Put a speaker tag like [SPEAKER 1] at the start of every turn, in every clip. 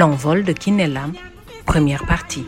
[SPEAKER 1] L'envol de Kinelam, première partie.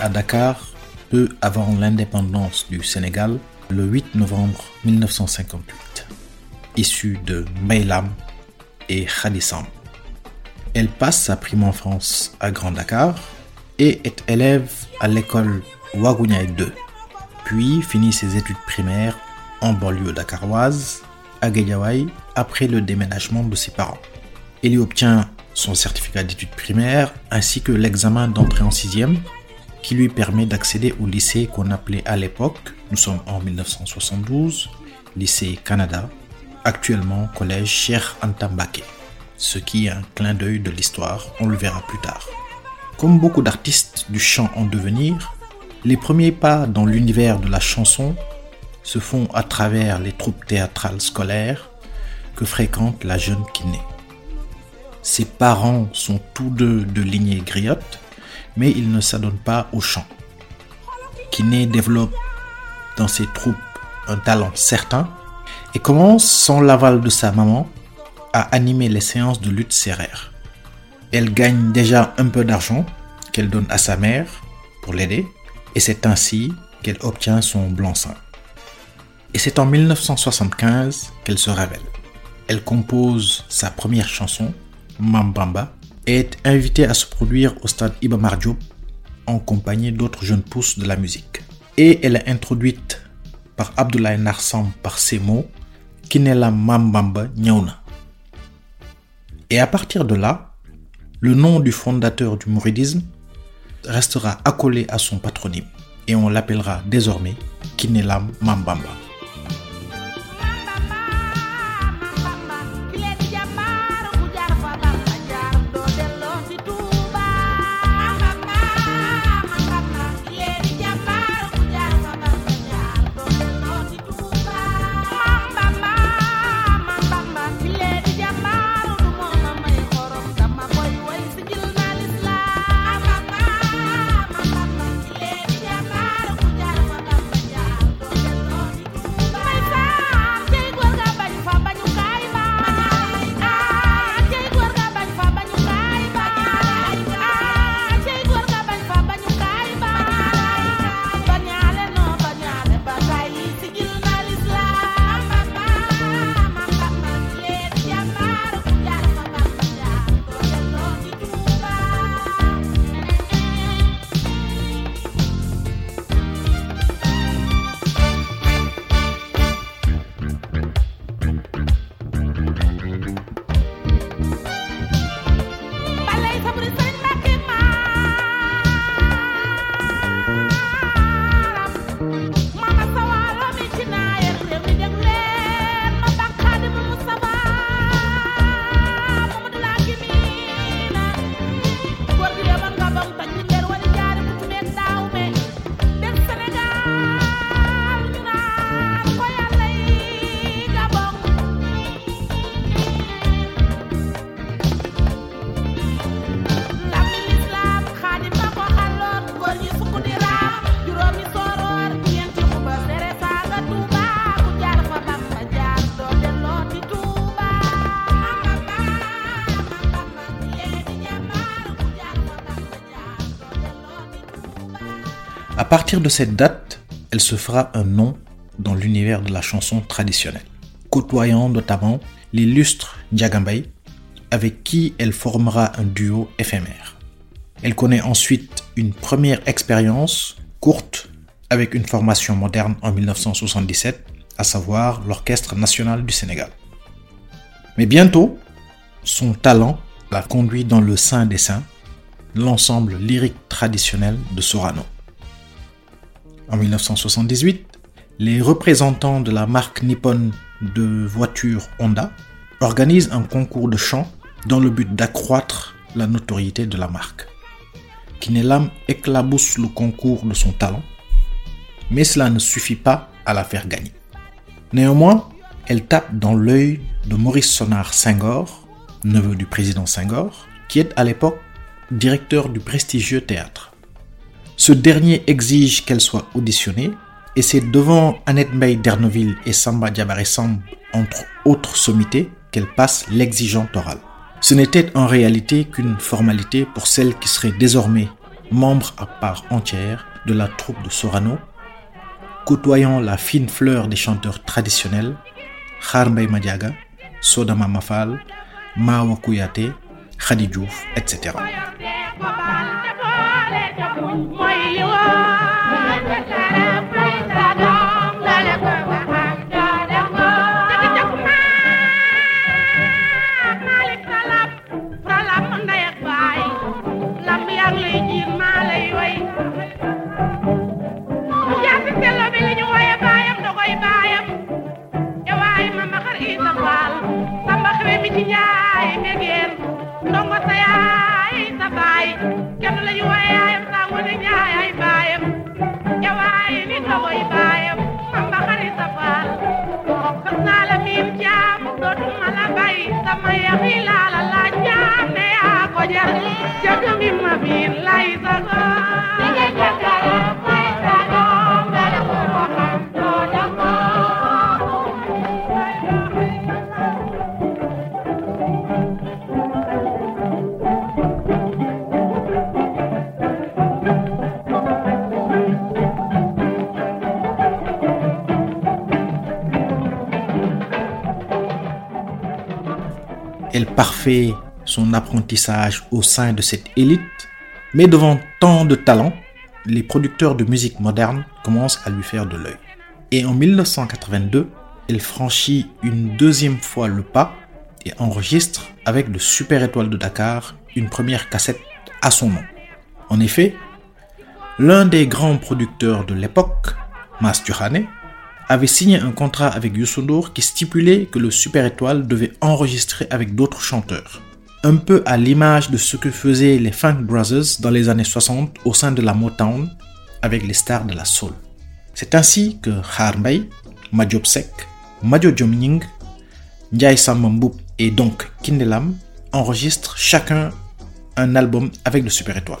[SPEAKER 2] À Dakar peu avant l'indépendance du Sénégal le 8 novembre 1958, issue de Mbaylam et Khadissam. Elle passe sa prime enfance à Grand Dakar et est élève à l'école Wagunyai 2, puis finit ses études primaires en banlieue dakaroise, à Guédiawaye, après le déménagement de ses parents. Elle y obtient son certificat d'études primaires ainsi que l'examen d'entrée en sixième qui lui permet d'accéder au lycée qu'on appelait à l'époque, nous sommes en 1972, lycée Canada, actuellement collège Cheikh Anta Mbacké, ce qui est un clin d'œil de l'histoire, on le verra plus tard. Comme beaucoup d'artistes du chant en devenir, les premiers pas dans l'univers de la chanson se font à travers les troupes théâtrales scolaires que fréquente la jeune Kiné. Ses parents sont tous deux de lignée griotte, mais ils ne s'adonnent pas au chant. Kiné développe dans ses troupes un talent certain et commence, sans l'aval de sa maman, à animer les séances de lutte serrère. Elle gagne déjà un peu d'argent qu'elle donne à sa mère pour l'aider, et c'est ainsi qu'elle obtient son blanc-seing. Et c'est en 1975 qu'elle se révèle. Elle compose sa première chanson, Mambamba, est invitée à se produire au stade Iba en compagnie d'autres jeunes pousses de la musique. Et elle est introduite par Abdoulaye Narsam par ces mots Kinela Mambamba Nyauna. Et à partir de là, le nom du fondateur du mouridisme restera accolé à son patronyme et on l'appellera désormais Kinelam Mambamba. i'm gonna say À partir de cette date, elle se fera un nom dans l'univers de la chanson traditionnelle, côtoyant notamment l'illustre Ndiagambay, avec qui elle formera un duo éphémère. Elle connaît ensuite une première expérience courte avec une formation moderne en 1977, à savoir l'Orchestre national du Sénégal. Mais bientôt, son talent l'a conduit dans le Saint des Saints, l'ensemble lyrique traditionnel de Sorano. En 1978, les représentants de la marque nippone de voitures Honda organisent un concours de chant dans le but d'accroître la notoriété de la marque. Kinelam éclabousse le concours de son talent, mais cela ne suffit pas à la faire gagner. Néanmoins, elle tape dans l'œil de Maurice Sonard Senghor, neveu du président Senghor, qui est à l'époque directeur du prestigieux théâtre. Ce dernier exige qu'elle soit auditionnée et c'est devant Annette May d'Erneville et Samba Diabaré Samb, entre autres sommités, qu'elle passe l'exigeante orale. Ce n'était en réalité qu'une formalité pour celle qui serait désormais membre à part entière de la troupe de Sorano, côtoyant la fine fleur des chanteurs traditionnels, Kharbey Madiaga, Sodama Mafal, Mawa Kouyaté, Khady Diouf, etc. Parfait son apprentissage au sein de cette élite, mais devant tant de talent, les producteurs de musique moderne commencent à lui faire de l'œil. Et en 1982, elle franchit une deuxième fois le pas et enregistre avec le Super Étoile de Dakar une première cassette à son nom. En effet, l'un des grands producteurs de l'époque, Mas Diohane, avait signé un contrat avec Youssou qui stipulait que le Super Étoile devait enregistrer avec d'autres chanteurs. Un peu à l'image de ce que faisaient les Funk Brothers dans les années 60 au sein de la Motown avec les stars de la soul. C'est ainsi que Kharbey, Madiop Sek, Madio Jomning, Ndiaye Sambamboup et donc Kindelam enregistrent chacun un album avec le Super Étoile.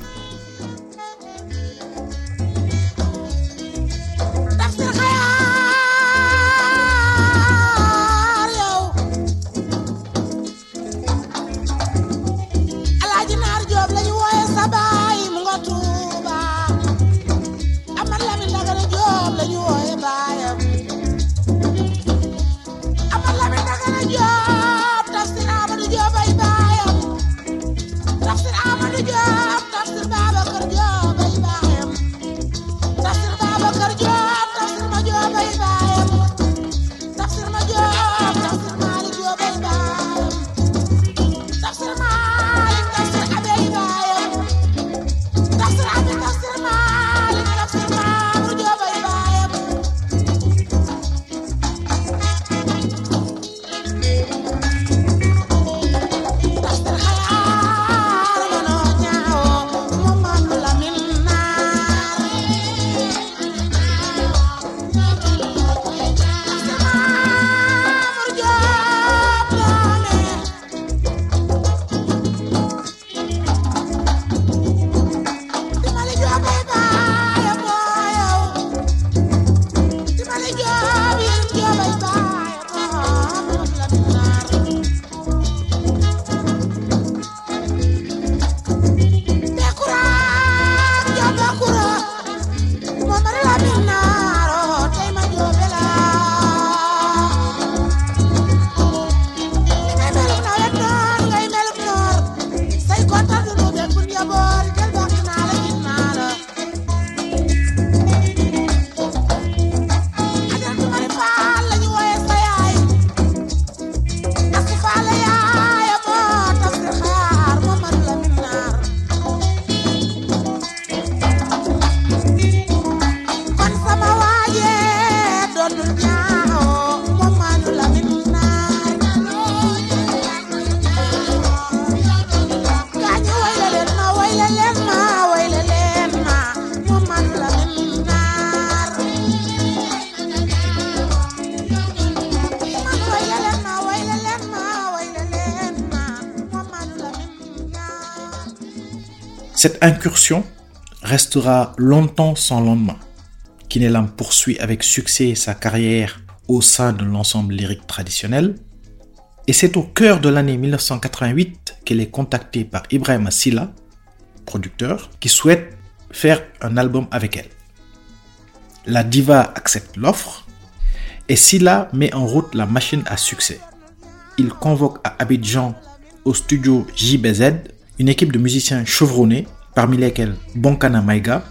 [SPEAKER 1] Incursion restera longtemps sans lendemain. Kinelam poursuit avec succès sa carrière au sein de l'ensemble lyrique traditionnel. Et c'est au cœur de l'année 1988 qu'elle est contactée par Ibrahim Silla, producteur, qui souhaite faire un album avec elle. La diva accepte l'offre et Silla met en route la machine à succès. Il convoque à Abidjan au studio JBZ une équipe de musiciens chevronnés, parmi lesquels Bonkana Maiga,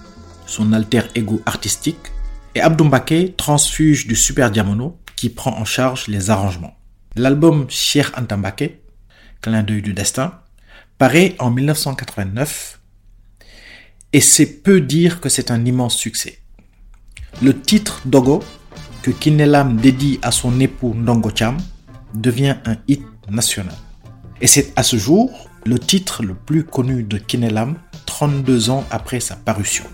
[SPEAKER 1] son alter ego artistique, et Abdou Mbaké, transfuge du Super Diamono, qui prend en charge les arrangements. L'album Cher Antambake, clin d'œil du destin, paraît en 1989 et c'est peu dire que c'est un immense succès. Le titre Dogo, que Kinelam dédie à son époux Ndongo Cham, devient un hit national. Et c'est à ce jour le titre le plus connu de Kinelam 32 ans après sa parution.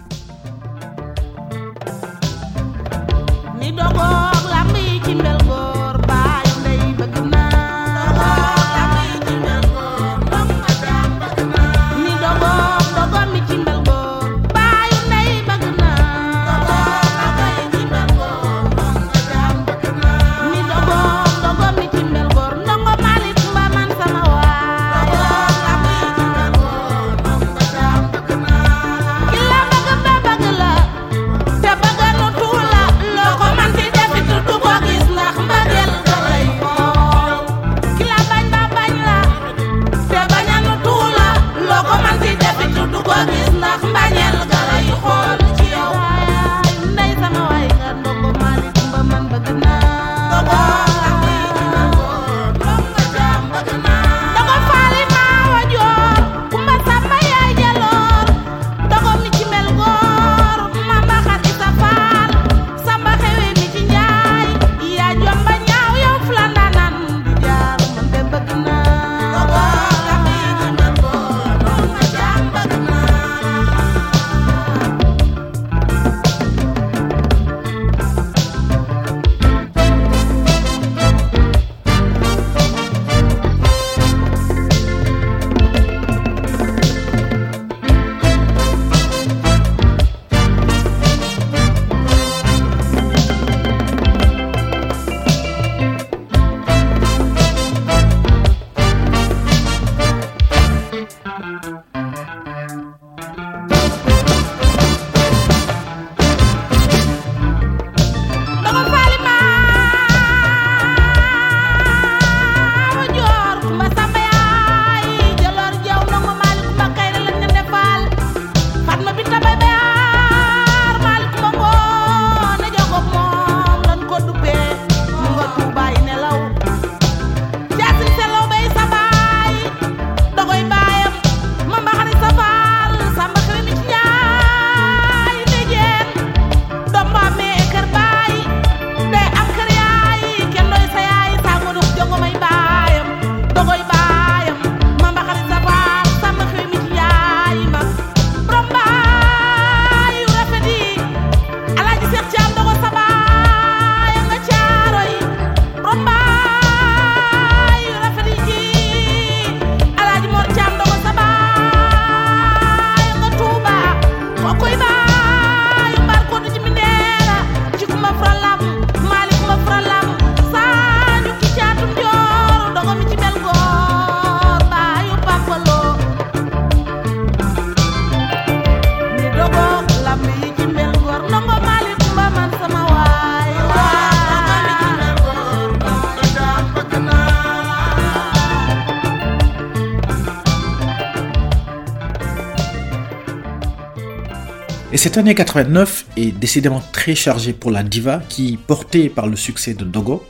[SPEAKER 1] Cette année 89 est décidément très chargée pour la diva qui, portée par le succès de Dogo,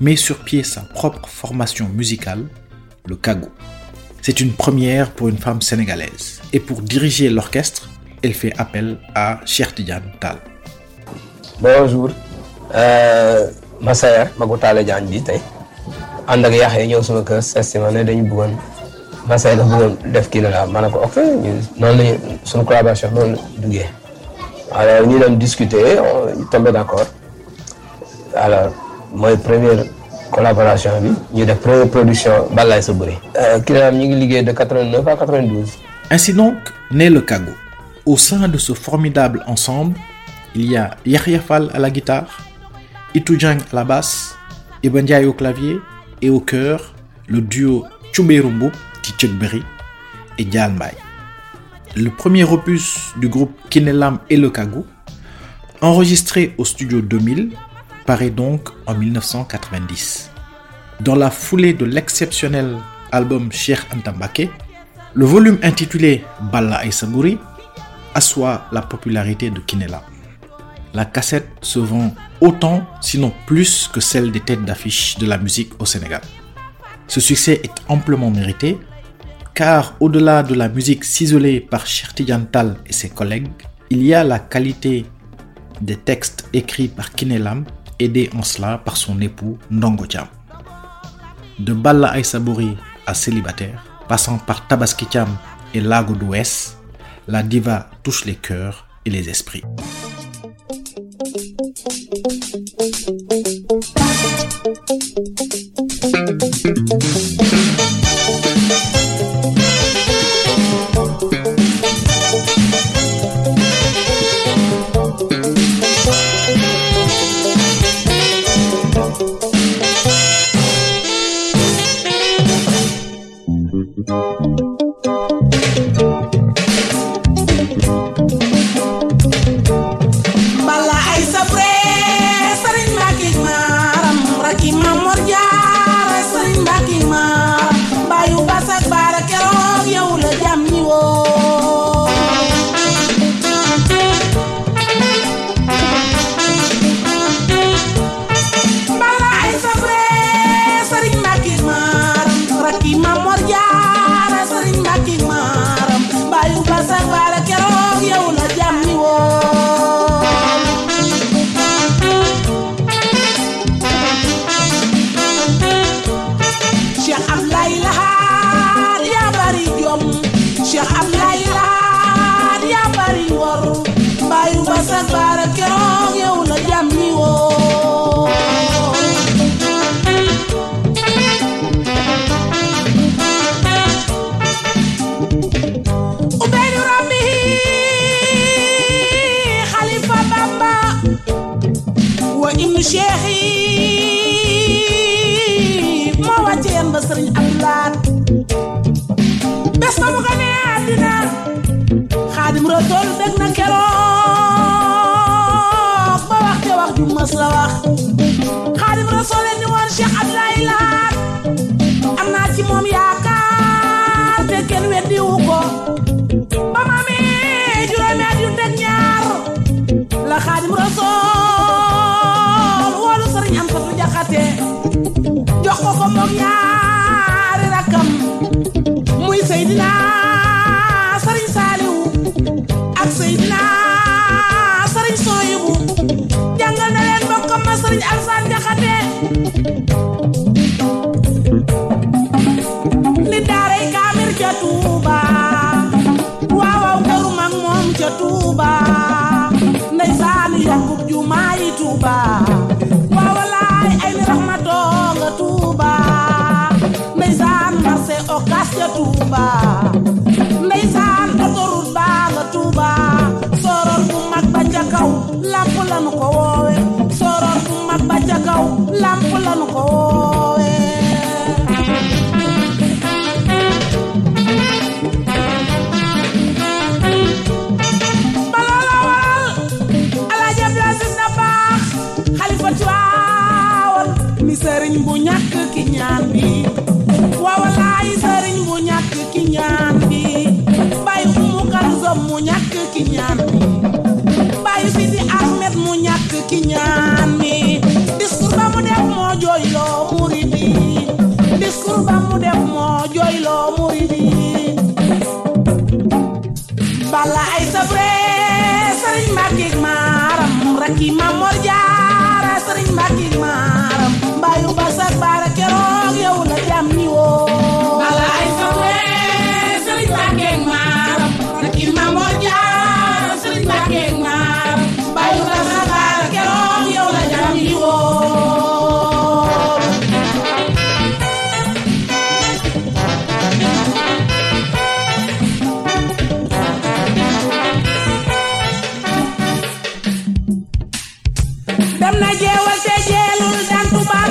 [SPEAKER 1] met sur pied sa propre formation musicale, le Kago. C'est une première pour une femme sénégalaise. Et pour diriger l'orchestre, elle fait appel à Cheikh Tall.
[SPEAKER 3] bonjour la ma lañu suñu collaboration noonu la alors ñu dem discuter on- ñu tombé d'accord alors mooy première collaboration bi ñu def première production Balaye sa bëri ngi liggéey de 89 à 92
[SPEAKER 2] Ainsi donc naît le Kago. Au sein de ce formidable ensemble, il y a Yahya Fall à la guitare, Itu Dieng à la basse, Iba Ndiaye au clavier et au chœur, le duo ci Tchèqueberry et Dial Mbaye. Le premier opus du groupe Kinelam et le Kagou, enregistré au studio 2000, paraît donc en 1990. Dans la foulée de l'exceptionnel album Cheikh Anta Mbacké, le volume intitulé Balla Aïssabouri assoit la popularité de Kinelam. La cassette se vend autant, sinon plus, que celle des têtes d'affiche de la musique au Sénégal. Ce succès est amplement mérité, car au-delà de la musique ciselée par Tall et ses collègues, il y a la qualité des textes écrits par Kinelam, aidé en cela par son époux Ndongo Thiam. De Balla Aïssabouri à célibataire, passant par Tabaski Thiam et Lago d'Ouest, la diva touche les cœurs et les esprits.
[SPEAKER 1] Maslach. Tuba, mes âmes, c'est au. Na jeewal te jeelul daan tubaab